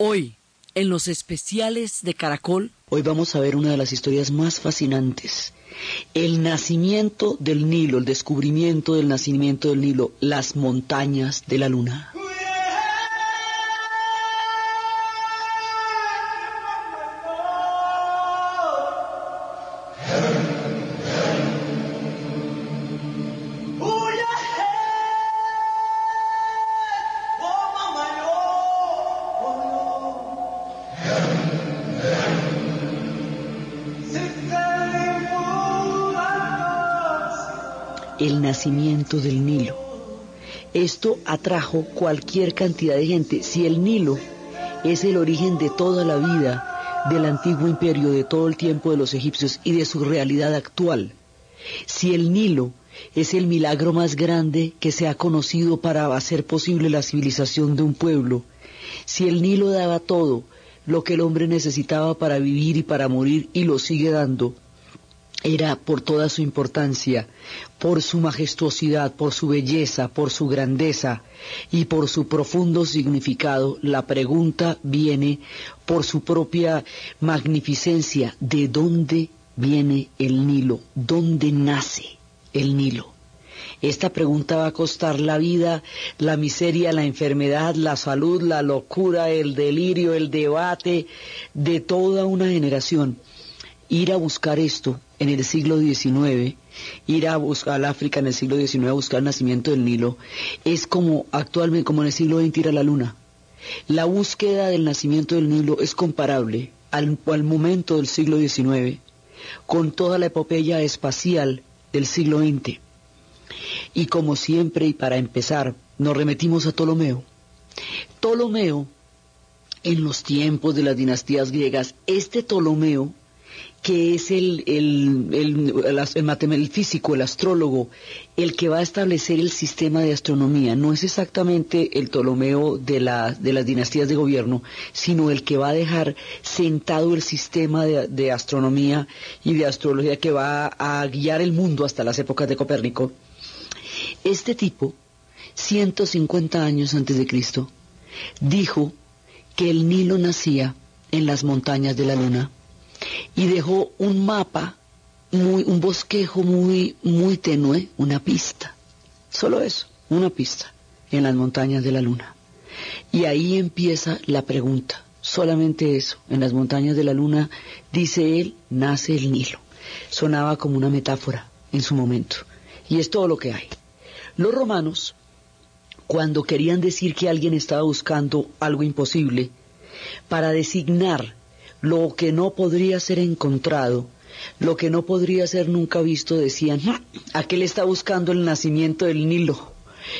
Hoy, en los especiales de Caracol, hoy vamos a ver una de las historias más fascinantes. El nacimiento del Nilo, el descubrimiento del nacimiento del Nilo, las montañas de la luna. Del Nilo. Esto atrajo cualquier cantidad de gente. Si el Nilo es el origen de toda la vida del antiguo imperio, de todo el tiempo de los egipcios y de su realidad actual, si el Nilo es el milagro más grande que se ha conocido para hacer posible la civilización de un pueblo, si el Nilo daba todo lo que el hombre necesitaba para vivir y para morir y lo sigue dando, era por toda su importancia, por su majestuosidad, por su belleza, por su grandeza y por su profundo significado, la pregunta viene por su propia magnificencia, ¿de dónde viene el Nilo? ¿Dónde nace el Nilo? Esta pregunta va a costar la vida, la miseria, la enfermedad, la salud, la locura, el delirio, el debate de toda una generación. Ir a buscar esto en el siglo XIX, ir a buscar al África en el siglo XIX a buscar el nacimiento del Nilo, es como actualmente, como en el siglo XX ir a la Luna. La búsqueda del nacimiento del Nilo es comparable al, al momento del siglo XIX con toda la epopeya espacial del siglo XX. Y como siempre, y para empezar, nos remetimos a Ptolomeo. Ptolomeo, en los tiempos de las dinastías griegas, este Ptolomeo que es el, el, el, el, físico, el astrólogo, el que va a establecer el sistema de astronomía. No es exactamente el Ptolomeo de, la, de las dinastías de gobierno, sino el que va a dejar sentado el sistema de, de astronomía y de astrología que va a guiar el mundo hasta las épocas de Copérnico. Este tipo, 150 años antes de Cristo, dijo que el Nilo nacía en las montañas de la luna y dejó un mapa, muy, un bosquejo muy, muy tenue, una pista. Solo eso, una pista en las montañas de la luna. Y ahí empieza la pregunta, solamente eso, en las montañas de la luna, dice él, nace el Nilo. Sonaba como una metáfora en su momento. Y es todo lo que hay. Los romanos, cuando querían decir que alguien estaba buscando algo imposible, para designar lo que no podría ser encontrado, lo que no podría ser nunca visto, decían, ah, aquel está buscando el nacimiento del Nilo.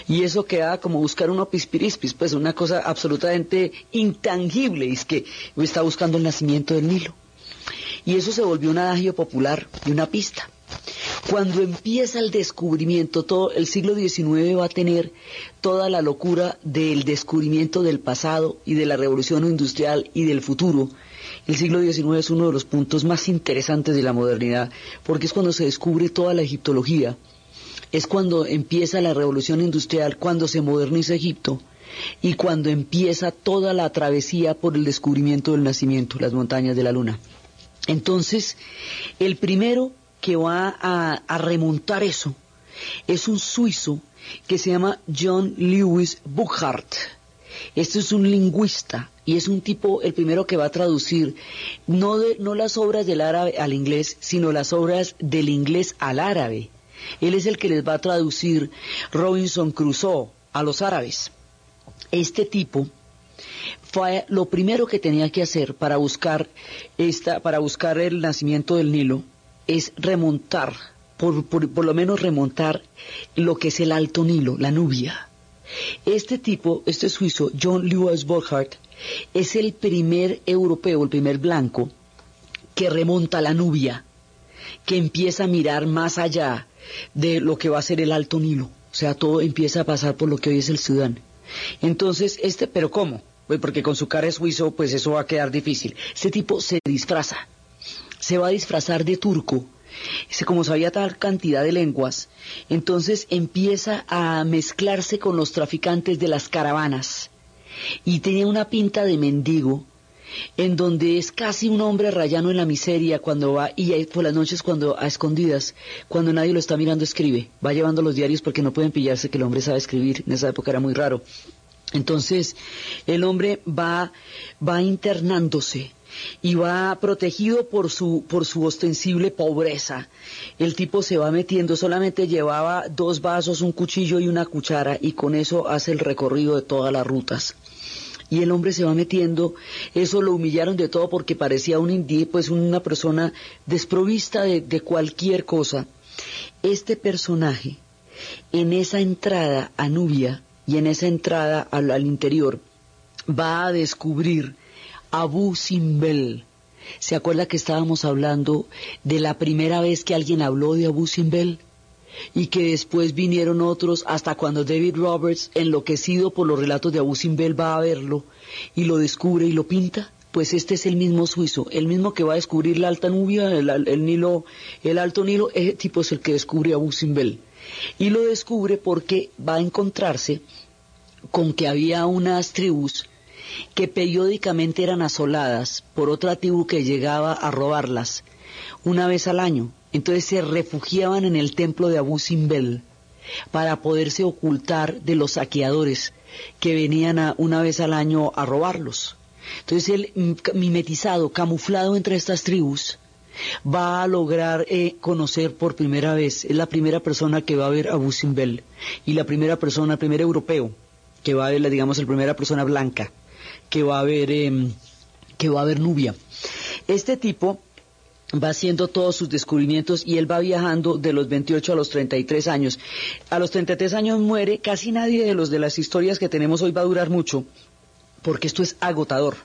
Y eso queda como buscar un opispirispis, pues una cosa absolutamente intangible, es que está buscando el nacimiento del Nilo. Y eso se volvió un adagio popular y una pista. Cuando empieza el descubrimiento, todo el siglo XIX va a tener toda la locura del descubrimiento del pasado y de la revolución industrial y del futuro, el siglo XIX es uno de los puntos más interesantes de la modernidad, porque es cuando se descubre toda la egiptología, es cuando empieza la revolución industrial, cuando se moderniza Egipto y cuando empieza toda la travesía por el descubrimiento del nacimiento, las montañas de la luna. Entonces, el primero que va a, remontar eso es un suizo que se llama John Lewis Burckhardt. Este es un lingüista y es un tipo el primero que va a traducir no, no las obras del árabe al inglés, sino las obras del inglés al árabe. Él es el que les va a traducir Robinson Crusoe a los árabes. Este tipo fue lo primero que tenía que hacer para buscar esta, para buscar el nacimiento del Nilo es remontar, por, por lo menos remontar lo que es el Alto Nilo, la Nubia. Este tipo, este suizo, John Lewis Burkhardt, es el primer europeo, el primer blanco, que remonta la Nubia, que empieza a mirar más allá de lo que va a ser el Alto Nilo. O sea, todo empieza a pasar por lo que hoy es el Sudán. Entonces, este, pero ¿cómo? Pues porque con su cara suizo, pues eso va a quedar difícil. Este tipo se disfraza. Se va a disfrazar de turco. Como sabía tal cantidad de lenguas, entonces empieza a mezclarse con los traficantes de las caravanas. Y tenía una pinta de mendigo en donde es casi un hombre rayano en la miseria cuando va y por las noches cuando a escondidas, cuando nadie lo está mirando escribe, va llevando los diarios porque no pueden pillarse que el hombre sabe escribir, en esa época era muy raro. Entonces, el hombre va va internándose y va protegido por su, por su ostensible pobreza. El tipo se va metiendo, solamente llevaba dos vasos, un cuchillo y una cuchara y con eso hace el recorrido de todas las rutas y el hombre se va metiendo, eso lo humillaron de todo porque parecía un indígena, pues una persona desprovista de, cualquier cosa. Este personaje, en esa entrada a Nubia y en esa entrada al interior, va a descubrir Abu Simbel. ¿Se acuerda que estábamos hablando de la primera vez que alguien habló de Abu Simbel? y que después vinieron otros hasta cuando David Roberts, enloquecido por los relatos de Abu Simbel, va a verlo y lo descubre y lo pinta. Pues este es el mismo suizo, el mismo que va a descubrir la Alta Nubia, el, Nilo, el Alto Nilo, ese tipo es el que descubre Abu Simbel. Y lo descubre porque va a encontrarse con que había unas tribus que periódicamente eran asoladas por otra tribu que llegaba a robarlas una vez al año entonces se refugiaban en el templo de Abu Simbel para poderse ocultar de los saqueadores que venían una vez al año a robarlos. Entonces él, mimetizado, camuflado entre estas tribus, va a lograr eh, conocer por primera vez, es la primera persona que va a ver a Abu Simbel y la primera persona, el primer europeo que va a ver, digamos, la primera persona blanca que va a ver, em, que va a ver Nubia. Este tipo va haciendo todos sus descubrimientos y él va viajando de los 28 a los 33 años. A los 33 años muere, casi nadie de los de las historias que tenemos hoy va a durar mucho, porque esto es agotador.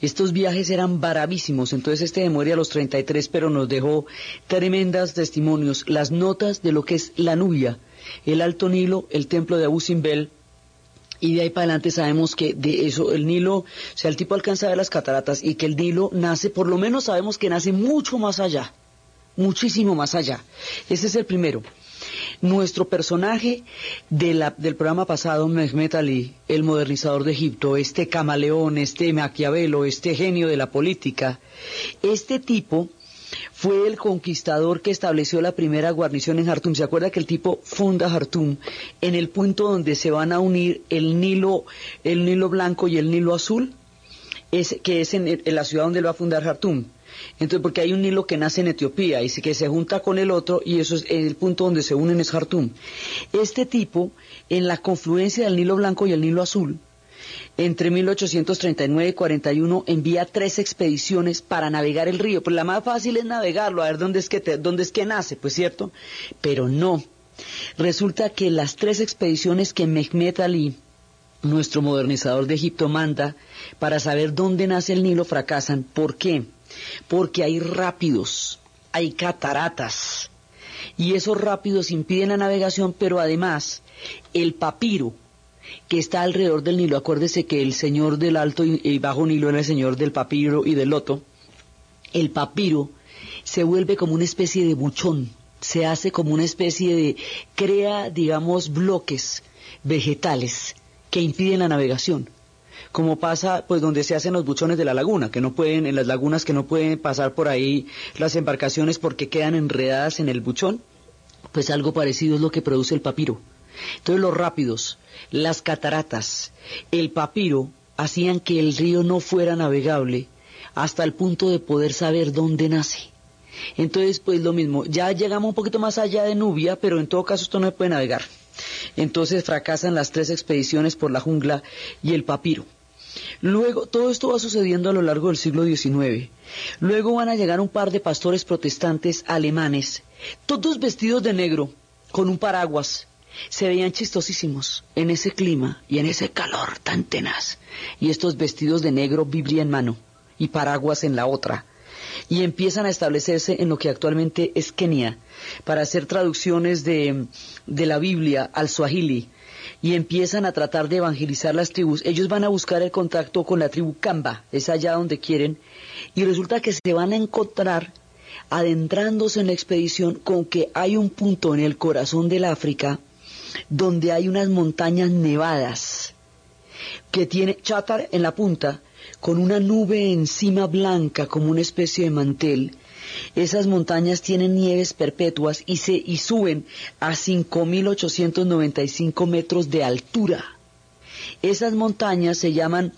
Estos viajes eran bravísimos, entonces este muere a los 33, pero nos dejó tremendas testimonios, las notas de lo que es la Nubia, el Alto Nilo, el templo de Abu Simbel, y de ahí para adelante sabemos que de eso el Nilo, o sea, el tipo alcanza a ver las cataratas y que el Nilo nace, por lo menos sabemos que nace mucho más allá, muchísimo más allá. Ese es el primero. Nuestro personaje del programa pasado, Mehmet Ali, el modernizador de Egipto, este camaleón, este Maquiavelo, este genio de la política, este tipo fue el conquistador que estableció la primera guarnición en Jartum. ¿Se acuerda que el tipo funda Jartum en el punto donde se van a unir el Nilo, el Nilo blanco y el Nilo azul? Es, que es en, la ciudad donde él va a fundar Jartum. Entonces, porque hay un Nilo que nace en Etiopía y que se junta con el otro y eso es el punto donde se unen es Jartum. Este tipo, en la confluencia del Nilo blanco y el Nilo azul, entre 1839 y 41 envía tres expediciones para navegar el río. Pues la más fácil es navegarlo, a ver dónde es que, dónde es que nace, pues cierto. Pero no. Resulta que las tres expediciones que Mehmet Ali, nuestro modernizador de Egipto, manda para saber dónde nace el Nilo fracasan. ¿Por qué? Porque hay rápidos, hay cataratas. Y esos rápidos impiden la navegación, pero además el papiro, que está alrededor del Nilo. Acuérdese que el señor del Alto y, Bajo Nilo era el señor del papiro y del loto. El papiro se vuelve como una especie de buchón, se hace como una especie de, crea, digamos, bloques vegetales que impiden la navegación como pasa pues donde se hacen los buchones de la laguna, que no pueden, en las lagunas que no pueden pasar por ahí las embarcaciones porque quedan enredadas en el buchón, pues algo parecido es lo que produce el papiro. Entonces los rápidos, las cataratas, el papiro hacían que el río no fuera navegable hasta el punto de poder saber dónde nace. Entonces, pues lo mismo, ya llegamos un poquito más allá de Nubia, pero en todo caso esto no se puede navegar. Entonces fracasan las tres expediciones por la jungla y el papiro. Luego, todo esto va sucediendo a lo largo del siglo XIX. Luego van a llegar un par de pastores protestantes alemanes, todos vestidos de negro, con un paraguas, se veían chistosísimos en ese clima y en ese calor tan tenaz. Y estos vestidos de negro, Biblia en mano y paraguas en la otra. Y empiezan a establecerse en lo que actualmente es Kenia, para hacer traducciones de, de la Biblia al Swahili. Y empiezan a tratar de evangelizar las tribus. Ellos van a buscar el contacto con la tribu Kamba, es allá donde quieren. Y resulta que se van a encontrar adentrándose en la expedición con que hay un punto en el corazón del África donde hay unas montañas nevadas que tiene chátar en la punta, con una nube encima blanca como una especie de mantel. Esas montañas tienen nieves perpetuas y, se, y suben a 5.895 metros de altura. Esas montañas se llaman,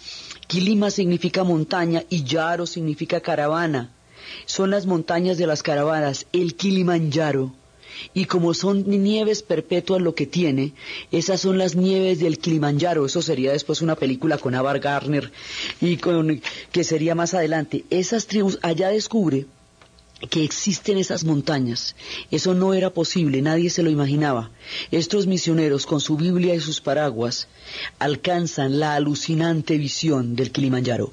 Kilima significa montaña y Yaro significa caravana. Son las montañas de las caravanas, el Kilimanjaro y como son nieves perpetuas lo que tiene, esas son las nieves del Kilimanjaro, eso sería después una película con Avar Garner y con que sería más adelante. Esas tribus allá descubre que existen esas montañas. Eso no era posible, nadie se lo imaginaba. Estos misioneros, con su Biblia y sus paraguas, alcanzan la alucinante visión del Kilimanjaro.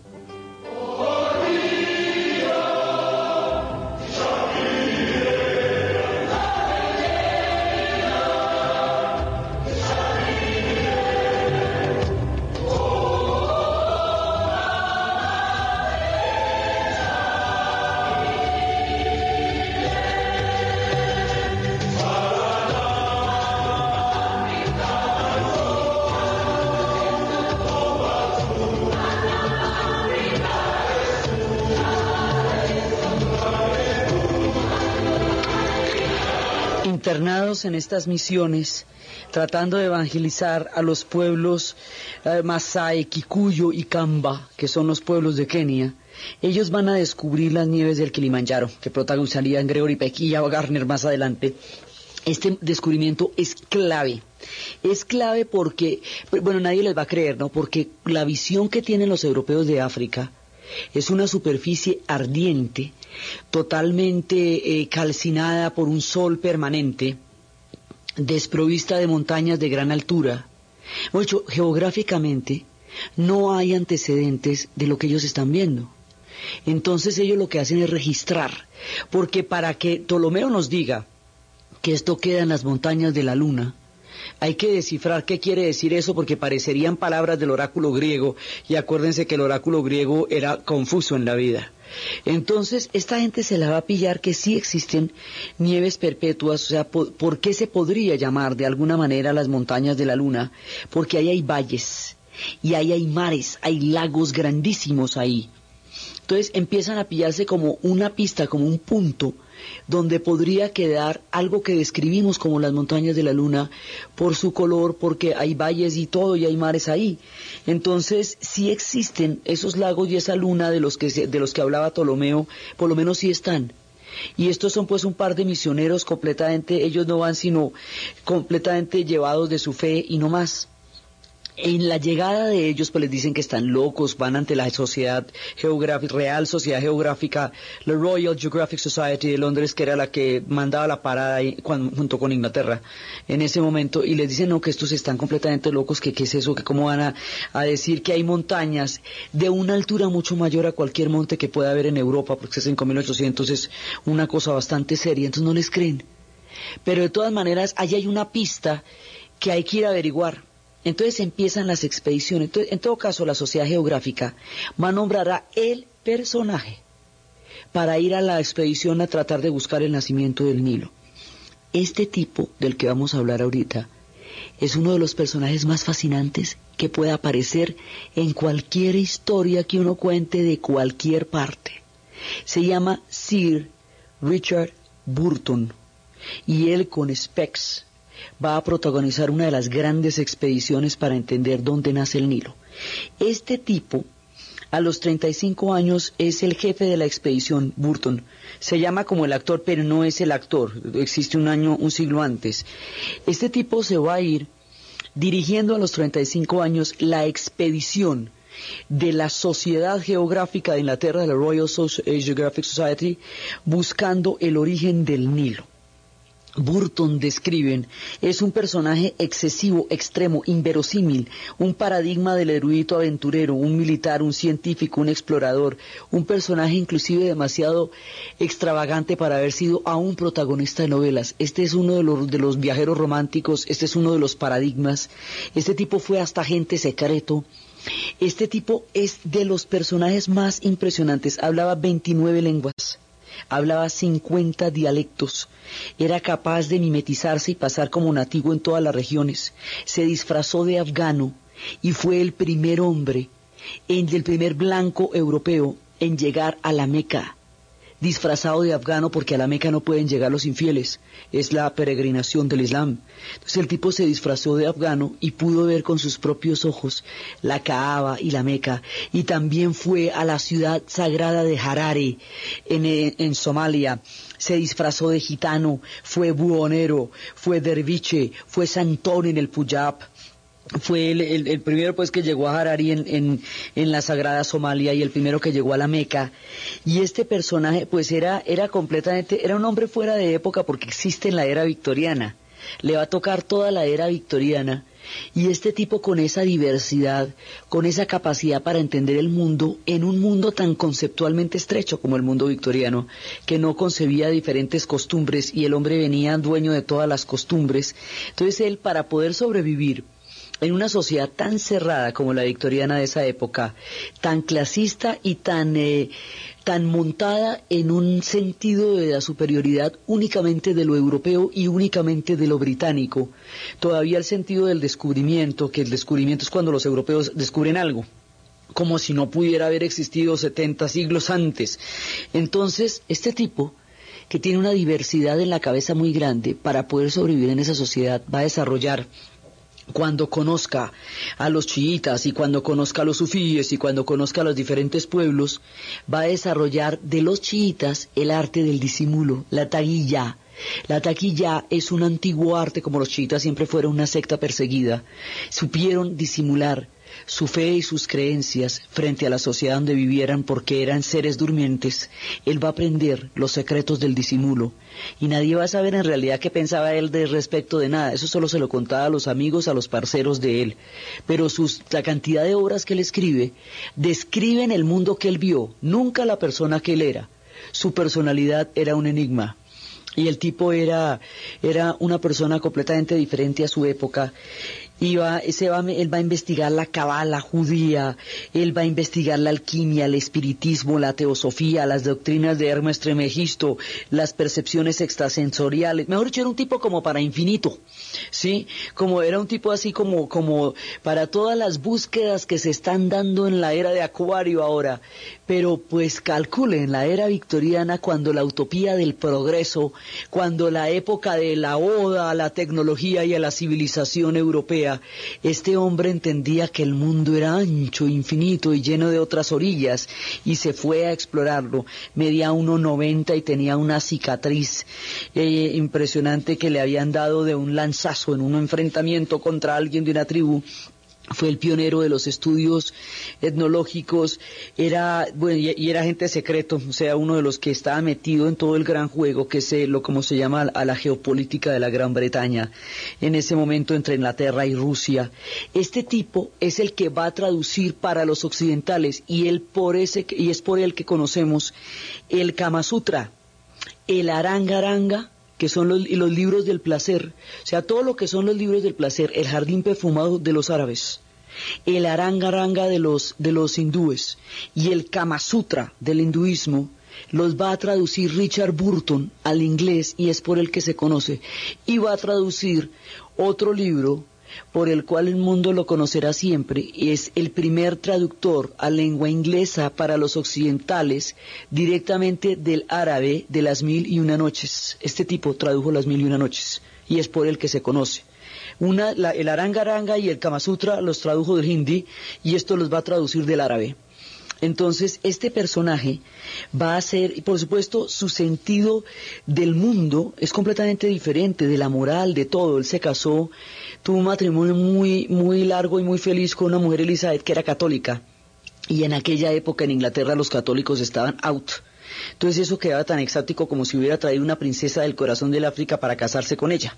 Estas misiones, tratando de evangelizar a los pueblos eh, Masai, Kikuyo y Kamba, que son los pueblos de Kenia, ellos van a descubrir las nieves del Kilimanjaro, que protagonizarían Gregory Peck y Garner más adelante. Este descubrimiento es clave. Es clave porque, bueno, nadie les va a creer, ¿no? Porque la visión que tienen los europeos de África es una superficie ardiente, totalmente eh, calcinada por un sol permanente, desprovista de montañas de gran altura. Mucho, geográficamente no hay antecedentes de lo que ellos están viendo. Entonces ellos lo que hacen es registrar, porque para que Ptolomeo nos diga que esto queda en las montañas de la luna, hay que descifrar qué quiere decir eso porque parecerían palabras del oráculo griego y acuérdense que el oráculo griego era confuso en la vida. Entonces, esta gente se la va a pillar que sí existen nieves perpetuas, o sea, ¿por, qué se podría llamar de alguna manera las montañas de la luna? Porque ahí hay valles y ahí hay mares, hay lagos grandísimos ahí. Entonces empiezan a pillarse como una pista, como un punto donde podría quedar algo que describimos como las montañas de la luna por su color, porque hay valles y todo y hay mares ahí. Entonces, si existen esos lagos y esa luna de los que, de los que hablaba Ptolomeo, por lo menos sí están. Y estos son pues un par de misioneros completamente, ellos no van sino completamente llevados de su fe y no más. En la llegada de ellos, pues les dicen que están locos, van ante la Sociedad Geográfica, Real Sociedad Geográfica, la Royal Geographic Society de Londres, que era la que mandaba la parada ahí, junto con Inglaterra en ese momento, y les dicen no, que estos están completamente locos, que qué es eso, que cómo van a, decir que hay montañas de una altura mucho mayor a cualquier monte que pueda haber en Europa, porque 5.800 es una cosa bastante seria, entonces no les creen. Pero de todas maneras, allí hay una pista que hay que ir a averiguar entonces empiezan las expediciones. en todo caso, la sociedad geográfica va a nombrar el personaje para ir a la expedición a tratar de buscar el nacimiento del Nilo. Este tipo del que vamos a hablar ahorita es uno de los personajes más fascinantes que pueda aparecer en cualquier historia que uno cuente de cualquier parte. Se llama Sir Richard Burton y él con Specs va a protagonizar una de las grandes expediciones para entender dónde nace el Nilo. Este tipo, a los 35 años, es el jefe de la expedición, Burton. Se llama como el actor, pero no es el actor. Existe un año, un siglo antes. Este tipo se va a ir dirigiendo a los 35 años la expedición de la Sociedad Geográfica de Inglaterra, de la Royal Geographic Society, buscando el origen del Nilo. Burton describen es un personaje excesivo, extremo, inverosímil, un paradigma del erudito aventurero, un militar, un científico, un explorador, un personaje inclusive demasiado extravagante para haber sido aún protagonista de novelas. Este es uno de los, de los viajeros románticos, este es uno de los paradigmas. Este tipo fue hasta agente secreto. Este tipo es de los personajes más impresionantes. Hablaba 29 lenguas hablaba 50 dialectos, era capaz de mimetizarse y pasar como nativo en todas las regiones, se disfrazó de afgano y fue el primer hombre, el primer blanco europeo en llegar a la Meca disfrazado de afgano porque a la Meca no pueden llegar los infieles, es la peregrinación del Islam. Entonces el tipo se disfrazó de afgano y pudo ver con sus propios ojos la Kaaba y la Meca y también fue a la ciudad sagrada de Harare en, en Somalia. Se disfrazó de gitano, fue buhonero, fue derviche, fue santón en el Pujab fue el, primero pues que llegó a Harari en, en, la sagrada Somalia y el primero que llegó a la Meca. Y este personaje pues era era completamente era un hombre fuera de época porque existe en la era victoriana. Le va a tocar toda la era victoriana. Y este tipo con esa diversidad, con esa capacidad para entender el mundo en un mundo tan conceptualmente estrecho como el mundo victoriano, que no concebía diferentes costumbres y el hombre venía dueño de todas las costumbres. Entonces él, para poder sobrevivir, en una sociedad tan cerrada como la victoriana de esa época, tan clasista y tan, eh, tan montada en un sentido de la superioridad únicamente de lo europeo y únicamente de lo británico, todavía el sentido del descubrimiento, que el descubrimiento es cuando los europeos descubren algo como si no pudiera haber existido 70 siglos antes. Entonces, este tipo, que tiene una diversidad en la cabeza muy grande, para poder sobrevivir en esa sociedad, va a desarrollar cuando conozca a los chiitas y cuando conozca a los sufíes y cuando conozca a los diferentes pueblos, va a desarrollar de los chiitas el arte del disimulo, la taguilla. La taquilla es un antiguo arte, como los chiitas siempre fueron una secta perseguida. Supieron disimular su fe y sus creencias frente a la sociedad donde vivieran porque eran seres durmientes, él va a aprender los secretos del disimulo y nadie va a saber en realidad qué pensaba él de respecto de nada. Eso solo se lo contaba a los amigos, a los parceros de él. Pero sus, la cantidad de obras que él escribe describen el mundo que él vio, nunca la persona que él era. Su personalidad era un enigma y el tipo era, era una persona completamente diferente a su época va, ese va, él va a investigar la cabala judía, él va a investigar la alquimia, el espiritismo, la teosofía, las doctrinas de Hermes Tremegisto, las percepciones extrasensoriales. Mejor dicho, era un tipo como para infinito, ¿sí? Como era un tipo así como, como para todas las búsquedas que se están dando en la era de Acuario ahora. Pero pues calcule, en la era victoriana, cuando la utopía del progreso, cuando la época de la oda a la tecnología y a la civilización europea, este hombre entendía que el mundo era ancho, infinito y lleno de otras orillas y se fue a explorarlo. Medía 1,90 y tenía una cicatriz eh, impresionante que le habían dado de un lanzazo en un enfrentamiento contra alguien de una tribu fue el pionero de los estudios etnológicos, era, bueno, y, era agente secreto, o sea, uno de los que estaba metido en todo el gran juego que es lo como se llama a la geopolítica de la Gran Bretaña, en ese momento entre Inglaterra y Rusia. Este tipo es el que va a traducir para los occidentales y él por ese y es por él que conocemos el Kama Sutra, el Arangaranga que son los, los, libros del placer, o sea, todo lo que son los libros del placer, el jardín perfumado de los árabes, el arangaranga de los, de los hindúes y el Kama Sutra del hinduismo, los va a traducir Richard Burton al inglés y es por el que se conoce, y va a traducir otro libro por el cual el mundo lo conocerá siempre, es el primer traductor a lengua inglesa para los occidentales directamente del árabe de las mil y una noches. Este tipo tradujo las mil y una noches y es por el que se conoce. Una, el Arangaranga y el Kama Sutra los tradujo del hindi y esto los va a traducir del árabe. Entonces, este personaje va a ser, y por supuesto, su sentido del mundo es completamente diferente, de la moral, de todo. Él se casó tuvo un matrimonio muy, muy largo y muy feliz con una mujer Elizabeth que era católica. Y en aquella época en Inglaterra los católicos estaban out. Entonces eso quedaba tan exático como si hubiera traído una princesa del corazón del África para casarse con ella.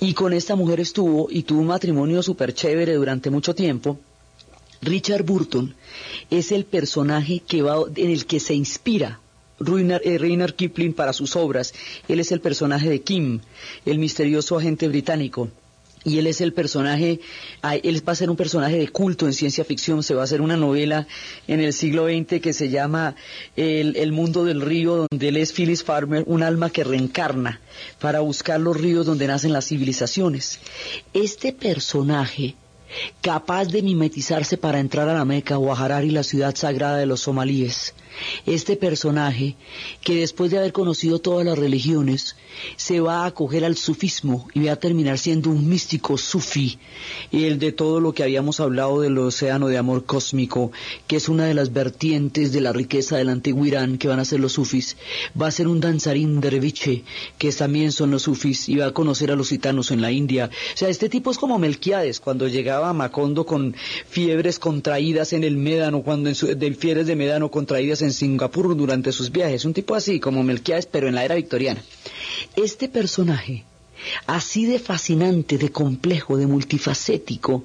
Y con esta mujer estuvo y tuvo un matrimonio súper chévere durante mucho tiempo. Richard Burton es el personaje que va, en el que se inspira eh, Reiner Kipling para sus obras. Él es el personaje de Kim, el misterioso agente británico y él es el personaje, él va a ser un personaje de culto en ciencia ficción, se va a hacer una novela en el siglo XX que se llama el, mundo del río, donde él es Phyllis Farmer, un alma que reencarna para buscar los ríos donde nacen las civilizaciones. Este personaje capaz de mimetizarse para entrar a la Meca o a Harari, la ciudad sagrada de los somalíes. Este personaje, que después de haber conocido todas las religiones, se va a acoger al sufismo y va a terminar siendo un místico sufí, y el de todo lo que habíamos hablado del océano de amor cósmico, que es una de las vertientes de la riqueza del antiguo Irán, que van a ser los sufis, va a ser un danzarín derviche, que también son los sufis, y va a conocer a los gitanos en la India. O sea, este tipo es como Melquiades, cuando llegaba a Macondo con fiebres contraídas en el médano, cuando en su, de fiebres de médano contraídas en Singapur durante sus viajes, un tipo así como Melquiades, pero en la era victoriana. Este personaje, así de fascinante, de complejo, de multifacético,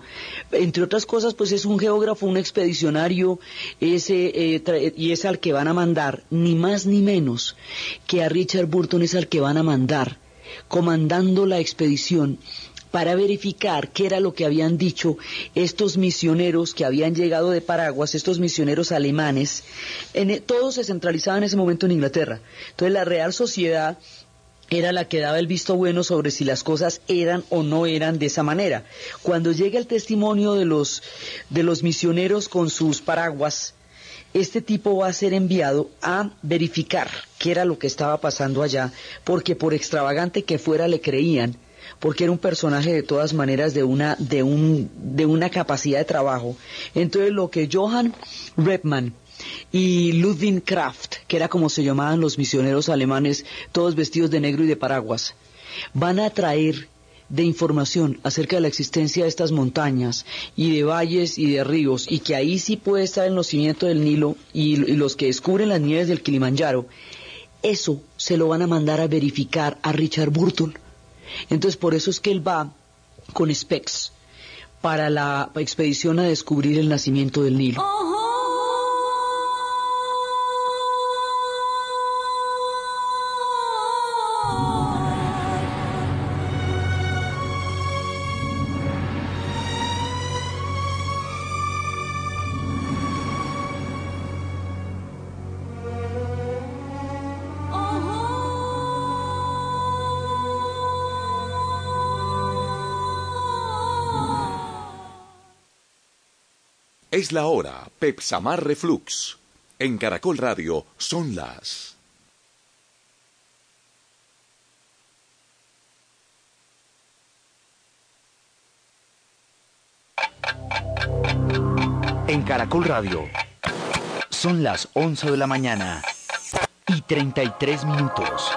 entre otras cosas, pues es un geógrafo, un expedicionario, ese, eh, y es al que van a mandar, ni más ni menos que a Richard Burton es al que van a mandar, comandando la expedición para verificar qué era lo que habían dicho estos misioneros que habían llegado de Paraguas, estos misioneros alemanes, e, todo se centralizaba en ese momento en Inglaterra. Entonces la Real Sociedad era la que daba el visto bueno sobre si las cosas eran o no eran de esa manera. Cuando llega el testimonio de los, de los misioneros con sus paraguas, este tipo va a ser enviado a verificar qué era lo que estaba pasando allá, porque por extravagante que fuera le creían, porque era un personaje de todas maneras de una, de un, de una capacidad de trabajo. Entonces lo que Johann Repman y Ludwig Kraft, que era como se llamaban los misioneros alemanes, todos vestidos de negro y de paraguas, van a traer de información acerca de la existencia de estas montañas y de valles y de ríos y que ahí sí puede estar el nacimiento del Nilo y, y los que descubren las nieves del Kilimanjaro, eso se lo van a mandar a verificar a Richard Burton. Entonces por eso es que él va con Specs para la expedición a descubrir el nacimiento del Nilo. Es la hora, Pepsamar Reflux. En Caracol Radio son las... En Caracol Radio son las 11 de la mañana y 33 minutos.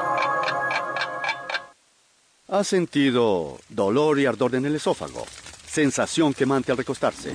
¿Ha sentido dolor y ardor en el esófago? Sensación quemante al recostarse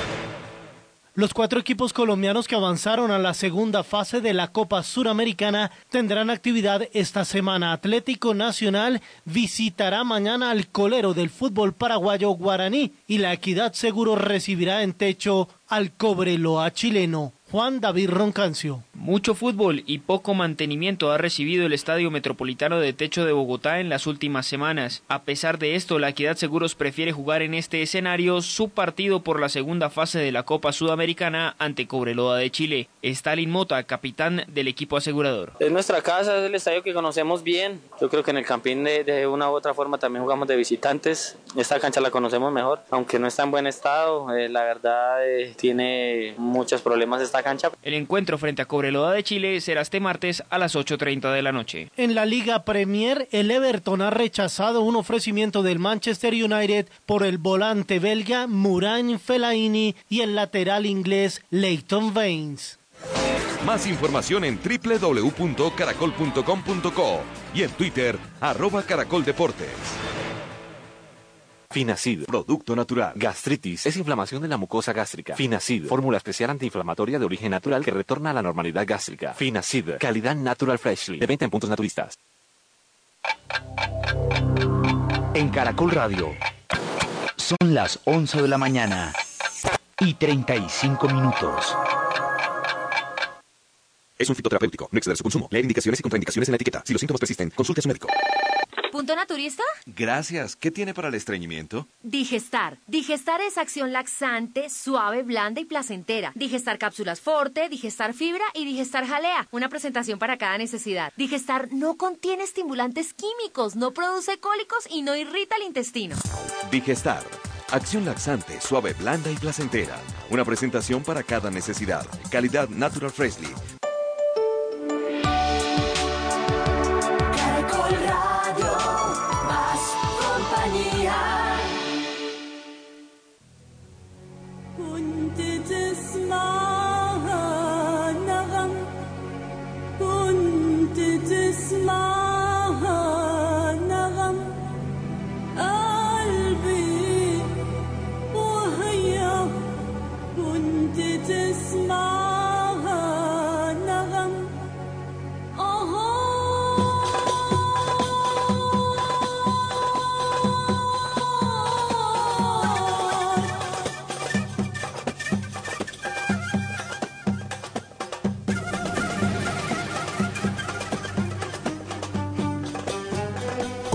Los cuatro equipos colombianos que avanzaron a la segunda fase de la Copa Suramericana tendrán actividad esta semana. Atlético Nacional visitará mañana al colero del fútbol paraguayo Guaraní y la Equidad Seguro recibirá en techo al Cobreloa chileno. Juan David Roncancio. Mucho fútbol y poco mantenimiento ha recibido el Estadio Metropolitano de Techo de Bogotá en las últimas semanas. A pesar de esto, la Equidad Seguros prefiere jugar en este escenario su partido por la segunda fase de la Copa Sudamericana ante Cobreloa de Chile. Stalin Mota, capitán del equipo asegurador. Es nuestra casa, es el estadio que conocemos bien. Yo creo que en el Campín de, una u otra forma también jugamos de visitantes. Esta cancha la conocemos mejor, aunque no está en buen estado. Eh, la verdad eh, tiene muchos problemas esta cancha. El encuentro frente a Cobreloa de Chile será este martes a las 8.30 de la noche. En la Liga Premier, el Everton ha rechazado un ofrecimiento del Manchester United por el volante belga Muran Fellaini y el lateral inglés Leighton Baines. Más información en www.caracol.com.co y en Twitter, arroba caracoldeportes. Finacid, producto natural. Gastritis es inflamación de la mucosa gástrica. Finacid, fórmula especial antiinflamatoria de origen natural que retorna a la normalidad gástrica. Finacid, calidad natural freshly, de venta en puntos naturistas. En Caracol Radio, son las 11 de la mañana y 35 minutos. Es un fitoterapéutico. No exceder su consumo. Leer indicaciones y contraindicaciones en la etiqueta. Si los síntomas persisten, consulte a su médico. ¿Punto naturista? Gracias. ¿Qué tiene para el estreñimiento? Digestar. Digestar es acción laxante, suave, blanda y placentera. Digestar cápsulas forte, digestar fibra y digestar jalea. Una presentación para cada necesidad. Digestar no contiene estimulantes químicos, no produce cólicos y no irrita el intestino. Digestar. Acción laxante, suave, blanda y placentera. Una presentación para cada necesidad. Calidad Natural Freshly.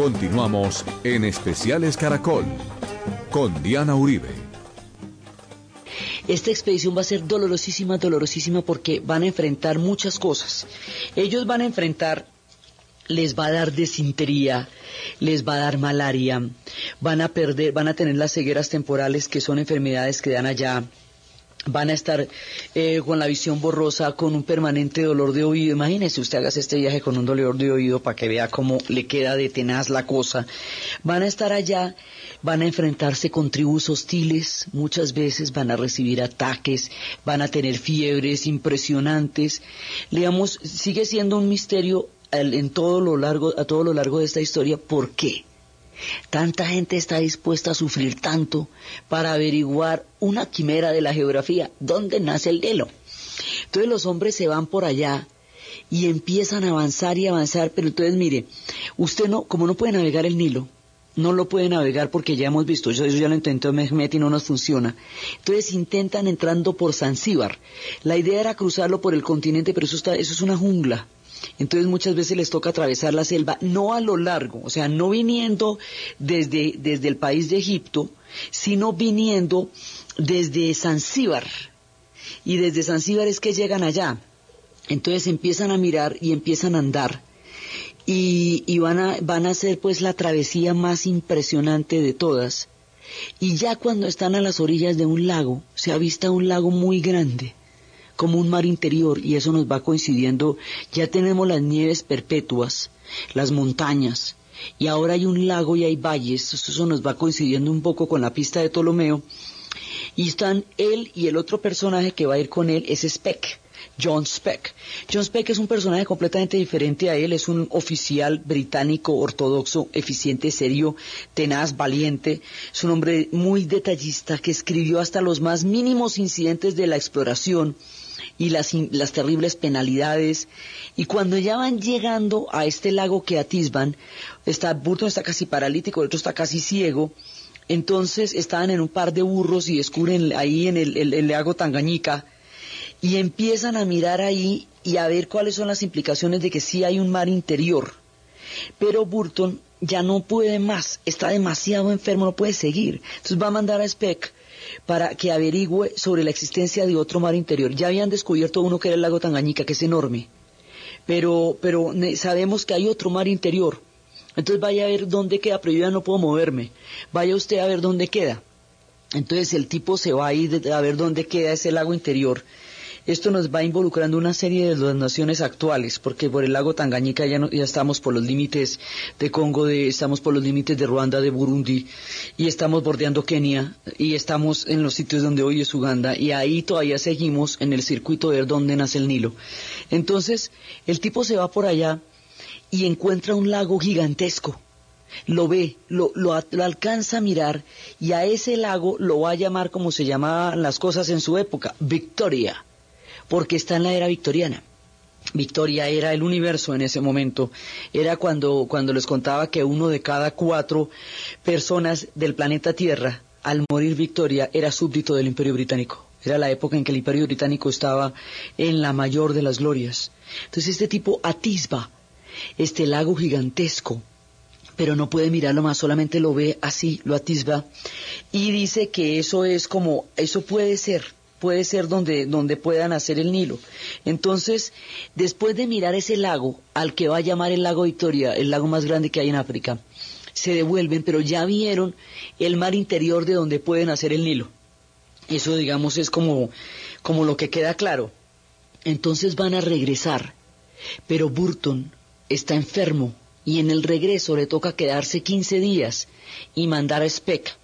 Continuamos en Especiales Caracol con Diana Uribe. Esta expedición va a ser dolorosísima, dolorosísima porque van a enfrentar muchas cosas. Ellos van a enfrentar, les va a dar desintería, les va a dar malaria, van a perder, van a tener las cegueras temporales que son enfermedades que dan allá. Van a estar eh, con la visión borrosa, con un permanente dolor de oído. Imagínese usted hagas este viaje con un dolor de oído para que vea cómo le queda de tenaz la cosa. Van a estar allá, van a enfrentarse con tribus hostiles, muchas veces van a recibir ataques, van a tener fiebres impresionantes. Digamos, sigue siendo un misterio en todo lo largo, a todo lo largo de esta historia, ¿por qué? Tanta gente está dispuesta a sufrir tanto para averiguar una quimera de la geografía, ¿dónde nace el Nilo? Entonces los hombres se van por allá y empiezan a avanzar y avanzar, pero entonces mire, usted no, como no puede navegar el Nilo, no lo puede navegar porque ya hemos visto, eso, eso ya lo intentó Mehmet y no nos funciona. Entonces intentan entrando por Zanzíbar. La idea era cruzarlo por el continente, pero eso, está, eso es una jungla. Entonces muchas veces les toca atravesar la selva, no a lo largo, o sea, no viniendo desde, desde el país de Egipto, sino viniendo desde Zanzíbar. Y desde Zanzíbar es que llegan allá. Entonces empiezan a mirar y empiezan a andar. Y, y van, a, van a hacer pues la travesía más impresionante de todas. Y ya cuando están a las orillas de un lago, se avista un lago muy grande como un mar interior y eso nos va coincidiendo. Ya tenemos las nieves perpetuas, las montañas y ahora hay un lago y hay valles. Eso nos va coincidiendo un poco con la pista de Ptolomeo. Y están él y el otro personaje que va a ir con él es Speck. John Speck. John Speck es un personaje completamente diferente a él, es un oficial británico ortodoxo, eficiente, serio, tenaz, valiente, es un hombre muy detallista que escribió hasta los más mínimos incidentes de la exploración y las, las terribles penalidades. Y cuando ya van llegando a este lago que atisban, está, Burton está casi paralítico, el otro está casi ciego, entonces estaban en un par de burros y descubren ahí en el, el- el lago Tangañica y empiezan a mirar ahí y a ver cuáles son las implicaciones de que sí hay un mar interior. Pero Burton ya no puede más, está demasiado enfermo, no puede seguir. Entonces va a mandar a Speck para que averigüe sobre la existencia de otro mar interior. Ya habían descubierto uno que era el lago Tangañica, que es enorme, pero, pero sabemos que hay otro mar interior. Entonces vaya a ver dónde queda, pero yo ya no puedo moverme. Vaya usted a ver dónde queda. Entonces el tipo se va a ir a ver dónde queda ese lago interior. Esto nos va involucrando una serie de las naciones actuales, porque por el lago Tangañica ya, no- ya estamos por los límites de Congo, de, estamos por los límites de Ruanda, de Burundi, y estamos bordeando Kenia, y estamos en los sitios donde hoy es Uganda, y ahí todavía seguimos en el circuito de ver dónde nace el Nilo. Entonces, el tipo se va por allá y encuentra un lago gigantesco lo ve, lo, lo, lo alcanza a mirar y a ese lago lo va a llamar como se llamaban las cosas en su época, Victoria, porque está en la era victoriana. Victoria era el universo en ese momento. Era cuando, cuando les contaba que uno de cada cuatro personas del planeta Tierra, al morir Victoria, era súbdito del Imperio Británico. Era la época en que el imperio británico estaba en la mayor de las glorias. Entonces este tipo atisba este lago gigantesco, pero no puede mirarlo más, solamente lo ve así, lo atisba, y dice que eso es como, eso puede ser, puede ser donde, donde puedan hacer el Nilo. Entonces, después de mirar ese lago, al que va a llamar el lago Victoria, el lago más grande que hay en África, se devuelven, pero ya vieron el mar interior de donde pueden hacer el Nilo. Eso, digamos, es como, como lo que queda claro. Entonces van a regresar, pero Burton está enfermo y en el regreso le toca quedarse 15 días y mandar a Speck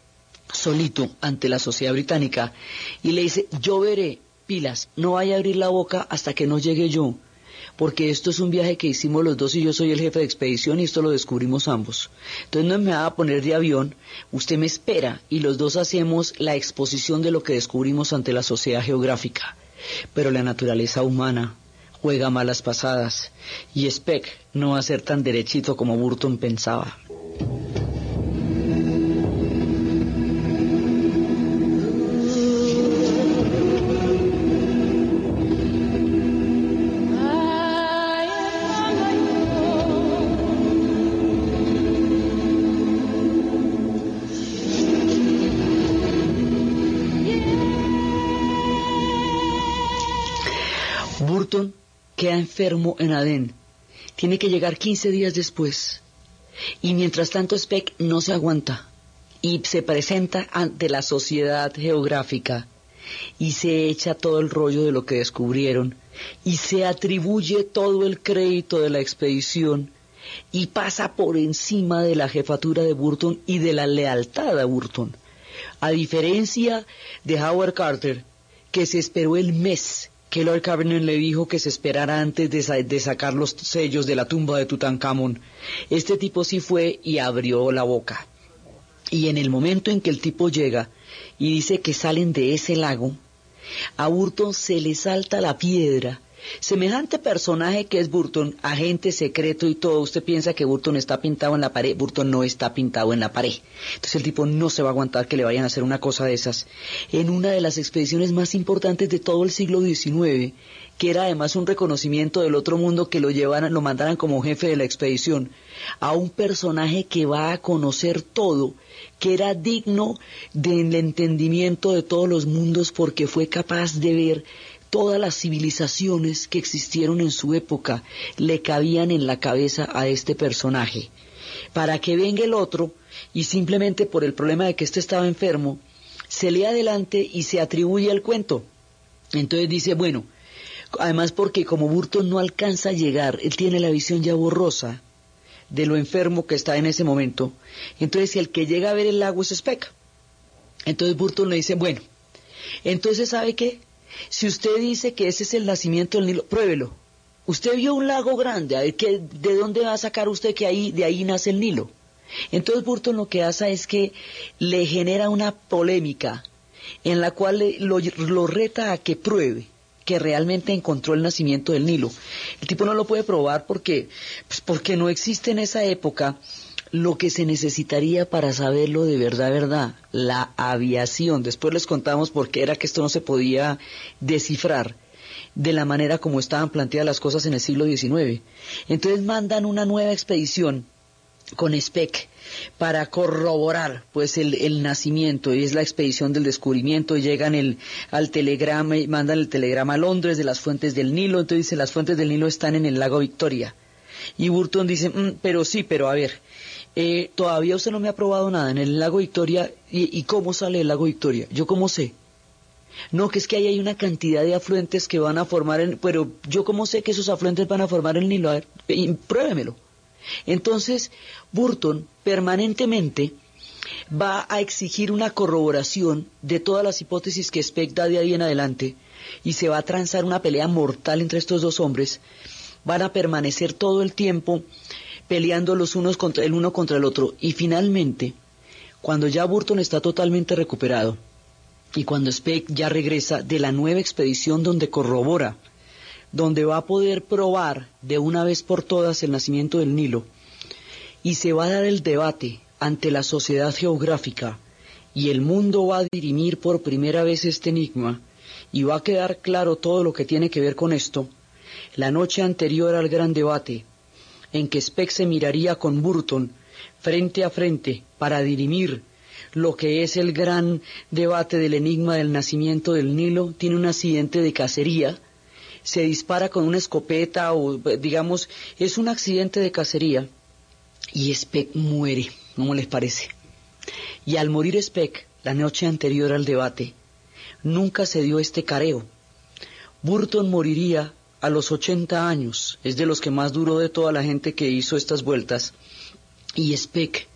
solito ante la sociedad británica y le dice, yo veré pilas, no vaya a abrir la boca hasta que no llegue yo, porque esto es un viaje que hicimos los dos y yo soy el jefe de expedición y esto lo descubrimos ambos. Entonces no me va a poner de avión, usted me espera y los dos hacemos la exposición de lo que descubrimos ante la sociedad geográfica. Pero la naturaleza humana juega malas pasadas y Speck no va a ser tan derechito como Burton pensaba. Enfermo en Adén. Tiene que llegar 15 días después. Y mientras tanto Speck no se aguanta y se presenta ante la sociedad geográfica y se echa todo el rollo de lo que descubrieron y se atribuye todo el crédito de la expedición y pasa por encima de la jefatura de Burton y de la lealtad a Burton. A diferencia de Howard Carter, que se esperó el mes que Lord Cabernet le dijo que se esperara antes de, sa- de sacar los sellos de la tumba de Tutankamón. Este tipo sí fue y abrió la boca. Y en el momento en que el tipo llega y dice que salen de ese lago, a Burton se le salta la piedra. Semejante personaje que es Burton, agente secreto y todo, usted piensa que Burton está pintado en la pared, Burton no está pintado en la pared. Entonces el tipo no se va a aguantar que le vayan a hacer una cosa de esas. En una de las expediciones más importantes de todo el siglo XIX, que era además un reconocimiento del otro mundo que lo llevaran, lo mandaran como jefe de la expedición, a un personaje que va a conocer todo, que era digno del entendimiento de todos los mundos porque fue capaz de ver todas las civilizaciones que existieron en su época le cabían en la cabeza a este personaje. Para que venga el otro y simplemente por el problema de que este estaba enfermo, se lee adelante y se atribuye el cuento. Entonces dice, bueno, además porque como Burton no alcanza a llegar, él tiene la visión ya borrosa de lo enfermo que está en ese momento, entonces el que llega a ver el lago es Speck. Entonces Burton le dice, bueno, entonces ¿sabe qué? Si usted dice que ese es el nacimiento del Nilo, pruébelo. Usted vio un lago grande, a ver qué, ¿de dónde va a sacar usted que ahí, de ahí nace el Nilo? Entonces Burton lo que hace es que le genera una polémica en la cual le- lo, lo reta a que pruebe que realmente encontró el nacimiento del Nilo. El tipo no lo puede probar porque, pues porque no existe en esa época lo que se necesitaría para saberlo de verdad, verdad, la aviación. Después les contamos por qué era que esto no se podía descifrar de la manera como estaban planteadas las cosas en el siglo XIX. Entonces mandan una nueva expedición con Speck para corroborar pues el, el nacimiento y es la expedición del descubrimiento llegan el, al telegrama y mandan el telegrama a Londres de las fuentes del Nilo entonces dice las fuentes del Nilo están en el lago Victoria y Burton dice "Mm, pero sí pero a ver eh, todavía usted no me ha probado nada en el lago Victoria y, y cómo sale el lago Victoria yo cómo sé no, que es que ahí hay una cantidad de afluentes que van a formar el... Pero yo cómo sé que esos afluentes van a formar el Nilo, eh, pruébemelo. Entonces, Burton permanentemente va a exigir una corroboración de todas las hipótesis que Speck de ahí en adelante y se va a transar una pelea mortal entre estos dos hombres. Van a permanecer todo el tiempo peleando los unos contra el uno contra el otro. Y finalmente, cuando ya Burton está totalmente recuperado y cuando Speck ya regresa de la nueva expedición donde corrobora donde va a poder probar de una vez por todas el nacimiento del Nilo y se va a dar el debate ante la sociedad geográfica y el mundo va a dirimir por primera vez este enigma, y va a quedar claro todo lo que tiene que ver con esto, la noche anterior al gran debate, en que Speck se miraría con Burton frente a frente para dirimir lo que es el gran debate del enigma del nacimiento del Nilo, tiene un accidente de cacería, se dispara con una escopeta o digamos, es un accidente de cacería y Speck muere, ¿cómo les parece? Y al morir Speck, la noche anterior al debate, nunca se dio este careo. Burton moriría a los 80 años, es de los que más duró de toda la gente que hizo estas vueltas, y Speck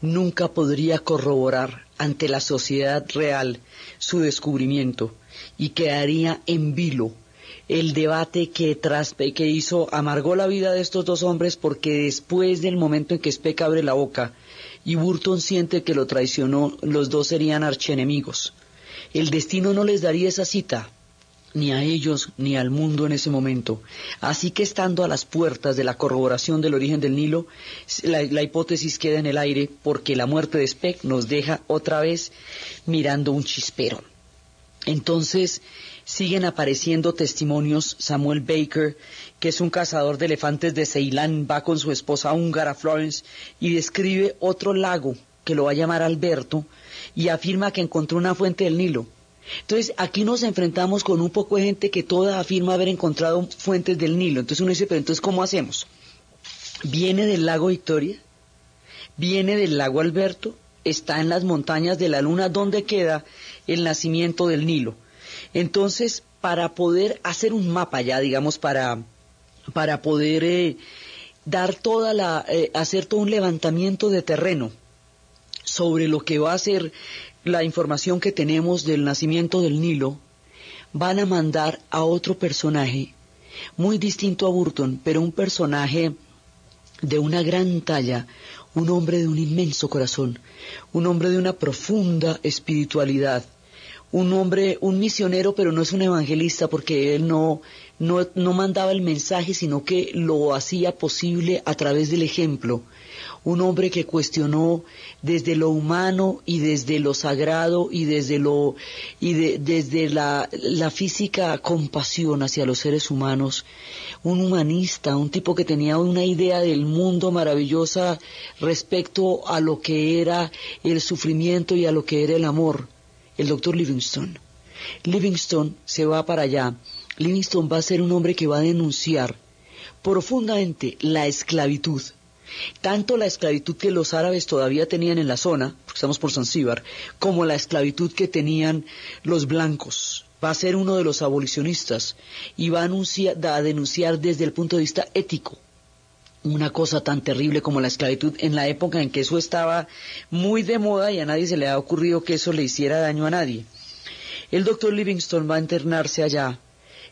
nunca podría corroborar ante la sociedad real su descubrimiento y quedaría en vilo el debate que, tras, que hizo amargó la vida de estos dos hombres porque después del momento en que Speck abre la boca y Burton siente que lo traicionó, los dos serían archenemigos. El destino no les daría esa cita, ni a ellos ni al mundo en ese momento. Así que estando a las puertas de la corroboración del origen del Nilo, la, hipótesis queda en el aire porque la muerte de Speck nos deja otra vez mirando un chispero. Entonces siguen apareciendo testimonios. Samuel Baker, que es un cazador de elefantes de Ceilán, va con su esposa húngara Florence y describe otro lago que lo va a llamar Alberto y afirma que encontró una fuente del Nilo. Entonces, aquí nos enfrentamos con un poco de gente que toda afirma haber encontrado fuentes del Nilo. Entonces uno dice, pero entonces, ¿cómo hacemos? Viene del lago Victoria, viene del lago Alberto, está en las montañas de la Luna, donde queda el nacimiento del Nilo. Entonces, para poder hacer un mapa ya, digamos, para, para poder eh, dar toda la, eh, hacer todo un levantamiento de terreno sobre lo que va a ser la información que tenemos del nacimiento del Nilo, van a mandar a otro personaje muy distinto a Burton, pero un personaje de una gran talla, un hombre de un inmenso corazón, un hombre de una profunda espiritualidad, un hombre, un misionero, pero no es un evangelista porque él no, no, no mandaba el mensaje, sino que lo hacía posible a través del ejemplo un hombre que cuestionó desde lo humano y desde lo sagrado y desde lo y desde la, la física compasión hacia los seres humanos, un humanista, un tipo que tenía una idea del mundo maravillosa respecto a lo que era el sufrimiento y a lo que era el amor, el doctor Livingstone. Livingstone se va para allá. Livingstone va a ser un hombre que va a denunciar profundamente la esclavitud tanto la esclavitud que los árabes todavía tenían en la zona, porque estamos por Zanzíbar, como la esclavitud que tenían los blancos. Va a ser uno de los abolicionistas y va a denunciar desde el punto de vista ético una cosa tan terrible como la esclavitud en la época en que eso estaba muy de moda y a nadie se le ha ocurrido que eso le hiciera daño a nadie. El doctor Livingstone va a internarse allá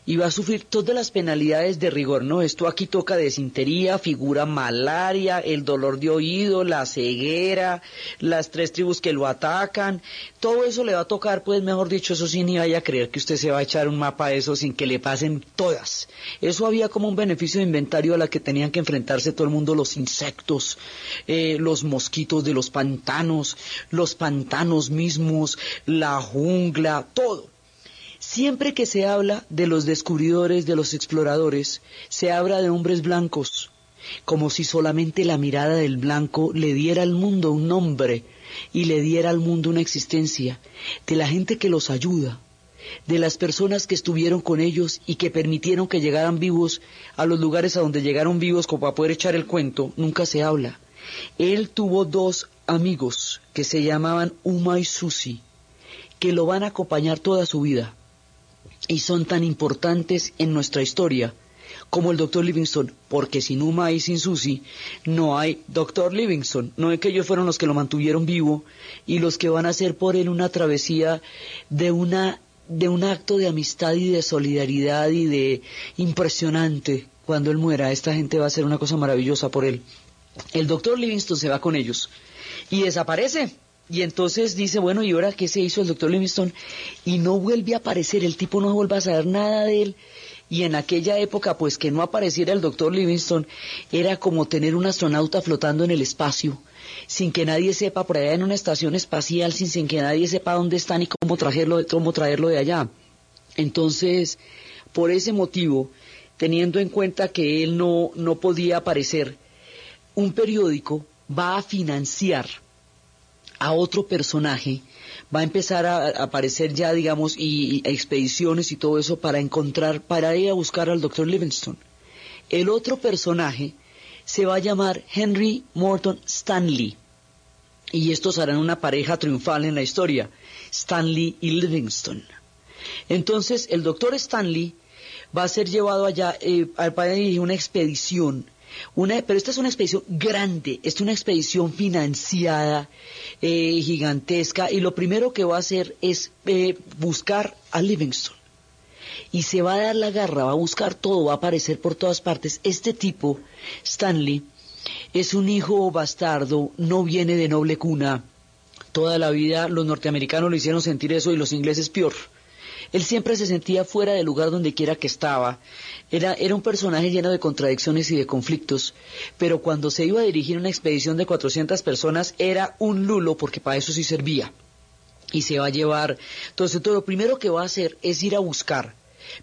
y va a sufrir todas las penalidades de rigor, ¿no? Esto aquí toca desintería, figura malaria, el dolor de oído, la ceguera, las tres tribus que lo atacan, todo eso le va a tocar, pues mejor dicho, eso sí ni vaya a creer que usted se va a echar un mapa de eso sin que le pasen todas. Eso había como un beneficio de inventario a la que tenían que enfrentarse todo el mundo, los insectos, eh, los mosquitos de los pantanos, los pantanos mismos, la jungla, todo. Siempre que se habla de los descubridores, de los exploradores, se habla de hombres blancos, como si solamente la mirada del blanco le diera al mundo un nombre y le diera al mundo una existencia, de la gente que los ayuda, de las personas que estuvieron con ellos y que permitieron que llegaran vivos a los lugares a donde llegaron vivos como para poder echar el cuento, nunca se habla. Él tuvo dos amigos que se llamaban Uma y Susi, que lo van a acompañar toda su vida y son tan importantes en nuestra historia como el doctor Livingstone, porque sin Uma y sin Susi no hay doctor Livingstone. No es que ellos fueron los que lo mantuvieron vivo y los que van a hacer por él una travesía de una de un acto de amistad y de solidaridad y de impresionante cuando él muera. Esta gente va a hacer una cosa maravillosa por él. El doctor Livingstone se va con ellos y desaparece. Y entonces dice, bueno, ¿y ahora qué se hizo el doctor Livingstone? Y no vuelve a aparecer, el tipo no vuelve a saber nada de él. Y en aquella época, pues que no apareciera el doctor Livingstone era como tener un astronauta flotando en el espacio, sin que nadie sepa, por allá en una estación espacial, sin, sin que nadie sepa dónde están y cómo traerlo, cómo traerlo de allá. Entonces, por ese motivo, teniendo en cuenta que él no, no podía aparecer, un periódico va a financiar a otro personaje, va a empezar a, aparecer ya, digamos, y, y expediciones y todo eso para encontrar, para ir a buscar al doctor Livingstone. El otro personaje se va a llamar Henry Morton Stanley. Y estos harán una pareja triunfal en la historia, Stanley y Livingstone. Entonces, el doctor Stanley va a ser llevado allá eh, para dirigir una expedición. Una, pero esta es una expedición grande, es una expedición financiada, eh, gigantesca, y lo primero que va a hacer es eh, buscar a Livingstone. Y se va a dar la garra, va a buscar todo, va a aparecer por todas partes. Este tipo, Stanley, es un hijo bastardo, no viene de noble cuna. Toda la vida los norteamericanos lo hicieron sentir eso y los ingleses peor. Él siempre se sentía fuera del lugar donde quiera que estaba. Era, era un personaje lleno de contradicciones y de conflictos, pero cuando se iba a dirigir una expedición de 400 personas era un lulo porque para eso sí servía. Y se va a llevar. Entonces, todo lo primero que va a hacer es ir a buscar.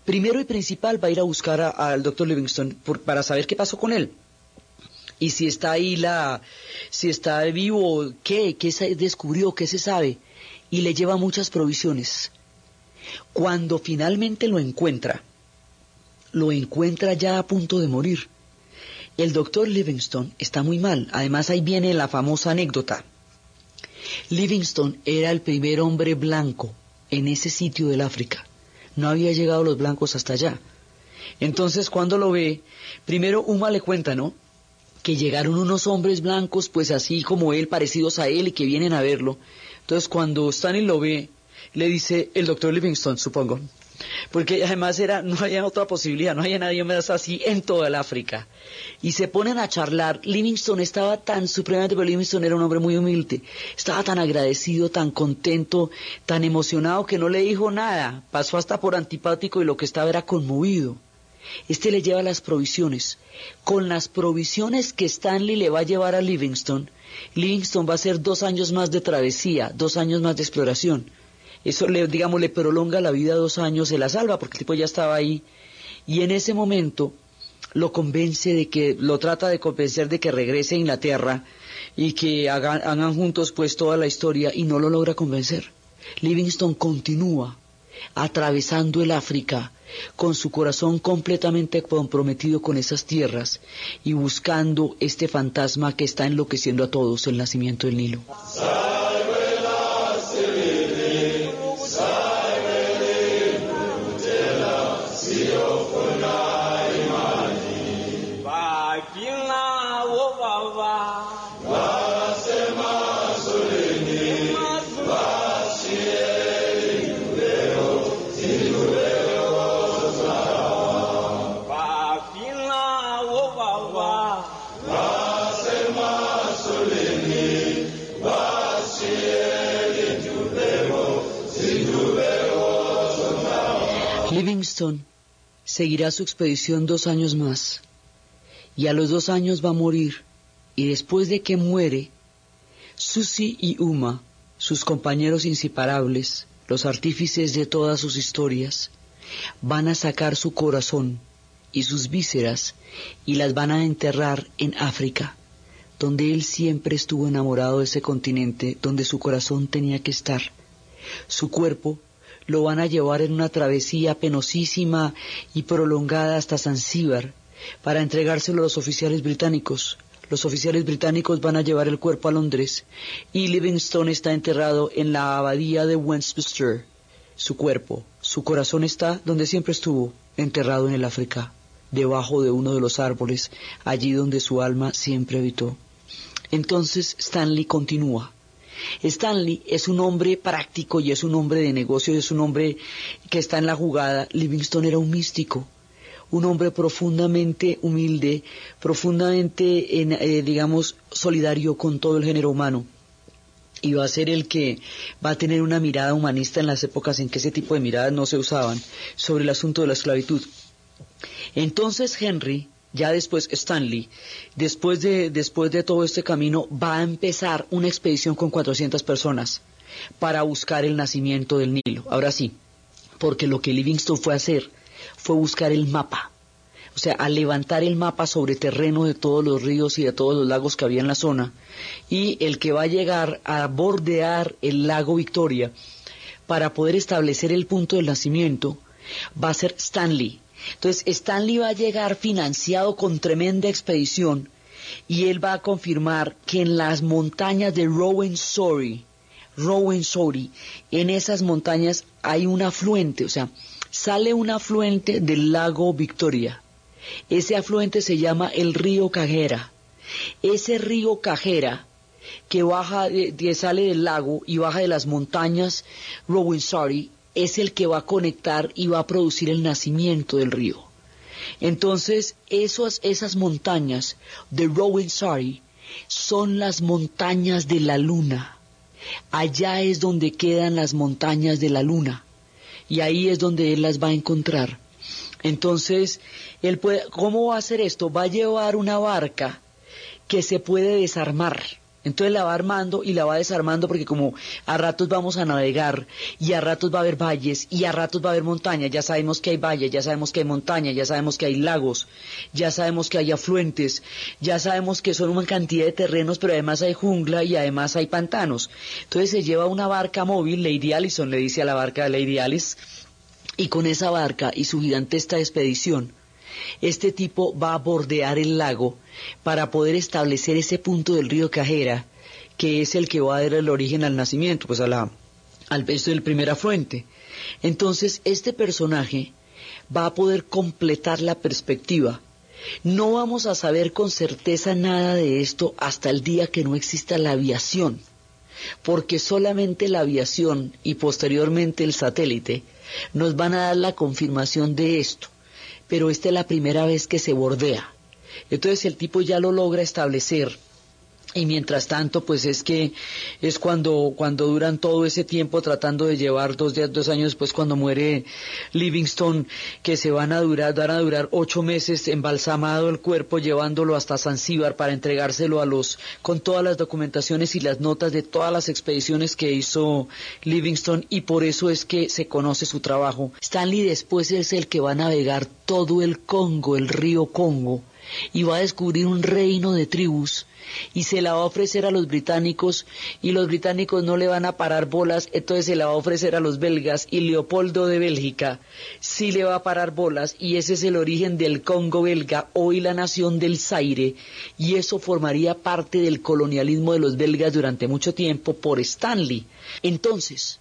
Primero y principal va a ir a buscar al doctor Livingstone por- para saber qué pasó con él. Y si está ahí la, si está vivo, qué, qué se descubrió, qué se sabe. Y le lleva muchas provisiones. Cuando finalmente lo encuentra, lo encuentra ya a punto de morir. El doctor Livingstone está muy mal. Además ahí viene la famosa anécdota. Livingstone era el primer hombre blanco en ese sitio del África. No había llegado los blancos hasta allá. Entonces cuando lo ve, primero Uma le cuenta, ¿no? Que llegaron unos hombres blancos, pues así como él, parecidos a él y que vienen a verlo. Entonces cuando Stanley lo ve, le dice el doctor Livingstone, supongo. Porque además era, no había otra posibilidad, no había nadie más así en toda el África. Y se ponen a charlar. Livingstone estaba tan supremamente, pero Livingstone era un hombre muy humilde. Estaba tan agradecido, tan contento, tan emocionado que no le dijo nada. Pasó hasta por antipático y lo que estaba era conmovido. Este le lleva las provisiones. Con las provisiones que Stanley le va a llevar a Livingstone, Livingstone va a hacer dos años más de travesía, dos años más de exploración. Eso le, digamos, le prolonga la vida dos años, se la salva porque el tipo ya estaba ahí. Y en ese momento lo convence de que, lo trata de convencer de que regrese a Inglaterra y que hagan, hagan juntos pues toda la historia y no lo logra convencer. Livingstone continúa atravesando el África con su corazón completamente comprometido con esas tierras y buscando este fantasma que está enloqueciendo a todos, el nacimiento del Nilo. Seguirá su expedición dos años más. Y a los dos años va a morir. Y después de que muere, Susi y Uma, sus compañeros inseparables, los artífices de todas sus historias, van a sacar su corazón y sus vísceras y las van a enterrar en África, donde él siempre estuvo enamorado de ese continente donde su corazón tenía que estar. Su cuerpo lo van a llevar en una travesía penosísima y prolongada hasta Zanzíbar para entregárselo a los oficiales británicos. Los oficiales británicos van a llevar el cuerpo a Londres y Livingstone está enterrado en la abadía de Westminster. Su cuerpo, su corazón está donde siempre estuvo, enterrado en el África, debajo de uno de los árboles, allí donde su alma siempre habitó. Entonces Stanley continúa. Stanley es un hombre práctico y es un hombre de negocios, es un hombre que está en la jugada. Livingstone era un místico, un hombre profundamente humilde, profundamente, en, eh, digamos, solidario con todo el género humano. Y va a ser el que va a tener una mirada humanista en las épocas en que ese tipo de miradas no se usaban sobre el asunto de la esclavitud. Entonces Henry, ya después Stanley, después de, después de todo este camino, va a empezar una expedición con 400 personas para buscar el nacimiento del Nilo. Ahora sí, porque lo que Livingston fue a hacer fue buscar el mapa. O sea, a levantar el mapa sobre terreno de todos los ríos y de todos los lagos que había en la zona. Y el que va a llegar a bordear el lago Victoria para poder establecer el punto del nacimiento va a ser Stanley. Entonces, Stanley va a llegar financiado con tremenda expedición y él va a confirmar que en las montañas de Rowan Sorry, Rowan Sorry, en esas montañas hay un afluente, o sea, sale un afluente del lago Victoria. Ese afluente se llama el río Cajera. Ese río Cajera que baja, de, sale del lago y baja de las montañas Sorry, es el que va a conectar y va a producir el nacimiento del río. Entonces, esas montañas de Sorry son las montañas de la luna. Allá es donde quedan las montañas de la luna. Y ahí es donde él las va a encontrar. Entonces, él puede, ¿cómo va a hacer esto? Va a llevar una barca que se puede desarmar entonces la va armando y la va desarmando porque como a ratos vamos a navegar y a ratos va a haber valles y a ratos va a haber montañas, ya sabemos que hay valles, ya sabemos que hay montañas, ya sabemos que hay lagos, ya sabemos que hay afluentes, ya sabemos que son una cantidad de terrenos, pero además hay jungla y además hay pantanos. Entonces se lleva una barca móvil, Lady Allison le dice a la barca de Lady Alice, y con esa barca y su gigantesca expedición, este tipo va a bordear el lago para poder establecer ese punto del río Cajera, que es el que va a dar el origen al nacimiento, pues a la, al beso del primer afluente. Entonces, este personaje va a poder completar la perspectiva. No vamos a saber con certeza nada de esto hasta el día que no exista la aviación, porque solamente la aviación y posteriormente el satélite nos van a dar la confirmación de esto pero esta es la primera vez que se bordea. Entonces el tipo ya lo logra establecer y mientras tanto, pues es que es cuando, cuando duran todo ese tiempo tratando de llevar dos, dos años después cuando muere Livingston, que se van a durar, van a durar ocho meses embalsamado el cuerpo, llevándolo hasta Zanzíbar para entregárselo a los, con todas las documentaciones y las notas de todas las expediciones que hizo Livingston y por eso es que se conoce su trabajo. Stanley después es el que va a navegar todo el Congo, el río Congo, y va a descubrir un reino de tribus y se la va a ofrecer a los británicos y los británicos no le van a parar bolas, entonces se la va a ofrecer a los belgas y Leopoldo de Bélgica sí le va a parar bolas y ese es el origen del Congo belga, hoy la nación del Zaire y eso formaría parte del colonialismo de los belgas durante mucho tiempo por Stanley. Entonces,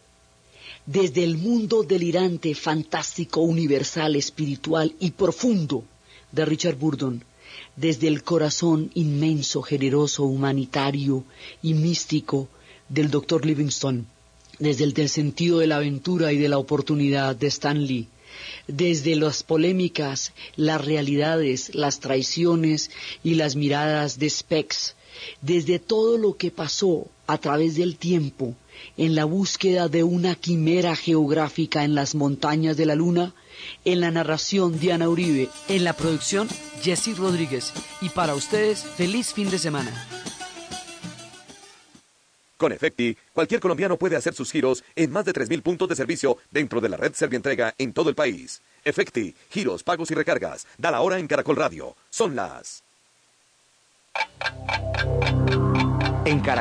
desde el mundo delirante, fantástico, universal, espiritual y profundo de Richard Burdon, desde el corazón inmenso, generoso, humanitario y místico del Dr. Livingstone, desde el sentido de la aventura y de la oportunidad de Stanley, desde las polémicas, las realidades, las traiciones y las miradas de Spex, desde todo lo que pasó a través del tiempo en la búsqueda de una quimera geográfica en las montañas de la luna, en la narración Diana Uribe, en la producción Jesse Rodríguez y para ustedes feliz fin de semana. Con Efecti, cualquier colombiano puede hacer sus giros en más de 3.000 puntos de servicio dentro de la red Servientrega en todo el país. Efecti, giros, pagos y recargas. Da la hora en Caracol Radio. Son las... En Caracol